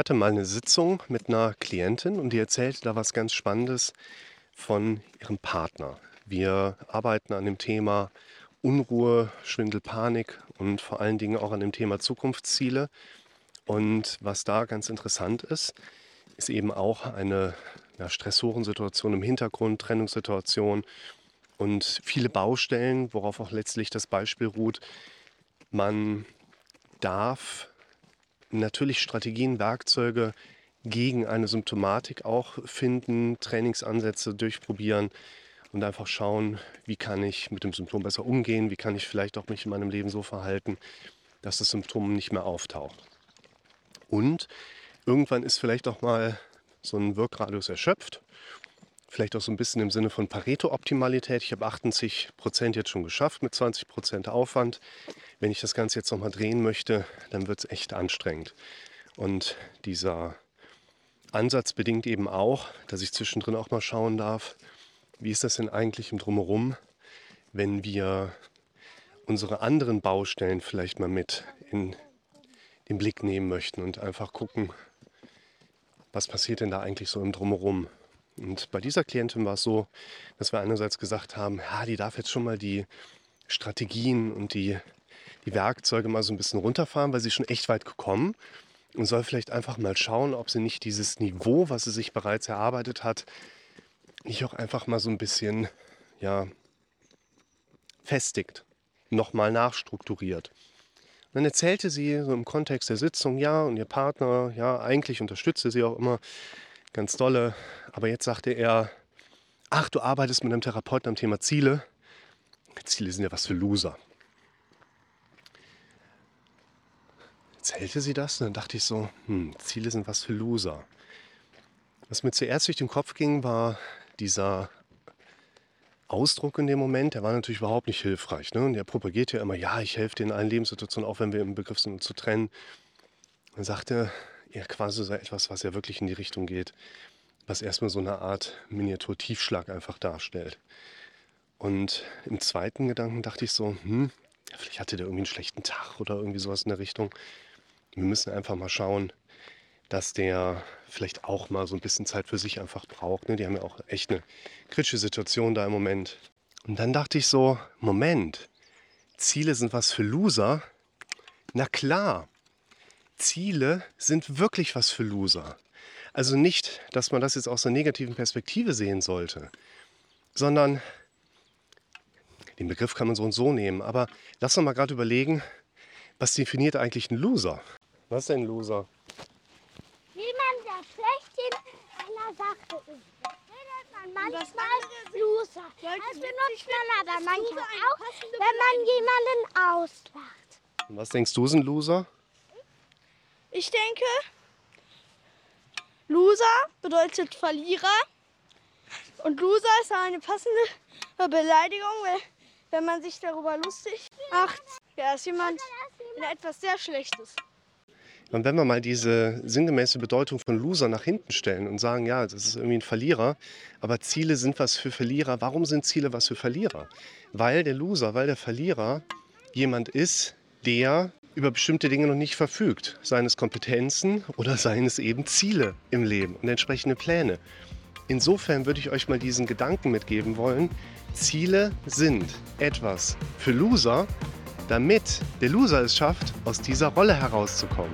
hatte mal eine Sitzung mit einer Klientin und die erzählte da was ganz Spannendes von ihrem Partner. Wir arbeiten an dem Thema Unruhe, Schwindel, Panik und vor allen Dingen auch an dem Thema Zukunftsziele. Und was da ganz interessant ist, ist eben auch eine ja, Stressorensituation im Hintergrund, Trennungssituation und viele Baustellen, worauf auch letztlich das Beispiel ruht. Man darf natürlich Strategien, Werkzeuge gegen eine Symptomatik auch finden, Trainingsansätze durchprobieren und einfach schauen, wie kann ich mit dem Symptom besser umgehen, wie kann ich vielleicht auch mich in meinem Leben so verhalten, dass das Symptom nicht mehr auftaucht. Und irgendwann ist vielleicht auch mal so ein Wirkradius erschöpft. Vielleicht auch so ein bisschen im Sinne von Pareto-Optimalität. Ich habe 80 Prozent jetzt schon geschafft mit 20 Prozent Aufwand. Wenn ich das Ganze jetzt nochmal drehen möchte, dann wird es echt anstrengend. Und dieser Ansatz bedingt eben auch, dass ich zwischendrin auch mal schauen darf, wie ist das denn eigentlich im Drumherum, wenn wir unsere anderen Baustellen vielleicht mal mit in den Blick nehmen möchten und einfach gucken, was passiert denn da eigentlich so im Drumherum. Und bei dieser Klientin war es so, dass wir einerseits gesagt haben, ja, die darf jetzt schon mal die Strategien und die, die Werkzeuge mal so ein bisschen runterfahren, weil sie schon echt weit gekommen und soll vielleicht einfach mal schauen, ob sie nicht dieses Niveau, was sie sich bereits erarbeitet hat, nicht auch einfach mal so ein bisschen ja, festigt, nochmal nachstrukturiert. Und dann erzählte sie so im Kontext der Sitzung, ja, und ihr Partner, ja, eigentlich unterstützte sie auch immer ganz dolle, aber jetzt sagte er, ach, du arbeitest mit einem Therapeuten am Thema Ziele. Ziele sind ja was für Loser. Erzählte sie das und dann dachte ich so, hm, Ziele sind was für Loser. Was mir zuerst durch den Kopf ging, war dieser Ausdruck in dem Moment, der war natürlich überhaupt nicht hilfreich. Ne? Und der propagiert ja immer, ja, ich helfe dir in allen Lebenssituationen, auch wenn wir im Begriff sind, uns zu trennen. Dann sagte er quasi so etwas, was ja wirklich in die Richtung geht, was erstmal so eine Art Miniatur-Tiefschlag einfach darstellt. Und im zweiten Gedanken dachte ich so, hm, vielleicht hatte der irgendwie einen schlechten Tag oder irgendwie sowas in der Richtung. Wir müssen einfach mal schauen, dass der vielleicht auch mal so ein bisschen Zeit für sich einfach braucht. Ne? Die haben ja auch echt eine kritische Situation da im Moment. Und dann dachte ich so, Moment, Ziele sind was für Loser? Na klar, Ziele sind wirklich was für Loser. Also nicht, dass man das jetzt aus einer negativen Perspektive sehen sollte, sondern den Begriff kann man so und so nehmen. Aber lass uns mal gerade überlegen, was definiert eigentlich einen Loser? Was ist ein Loser? Sache ist. Redet man manchmal Loser. Das benutzt man aber manchmal auch, wenn man jemanden auslacht. Und was denkst du, sind Loser? Ich denke, Loser bedeutet Verlierer. Und Loser ist eine passende Beleidigung, wenn man sich darüber lustig macht. Ja, ist jemand in etwas sehr Schlechtes. Und wenn wir mal diese sinngemäße Bedeutung von Loser nach hinten stellen und sagen, ja, das ist irgendwie ein Verlierer, aber Ziele sind was für Verlierer. Warum sind Ziele was für Verlierer? Weil der Loser, weil der Verlierer jemand ist, der über bestimmte Dinge noch nicht verfügt. Seien es Kompetenzen oder seien es eben Ziele im Leben und entsprechende Pläne. Insofern würde ich euch mal diesen Gedanken mitgeben wollen. Ziele sind etwas für Loser, damit der Loser es schafft, aus dieser Rolle herauszukommen.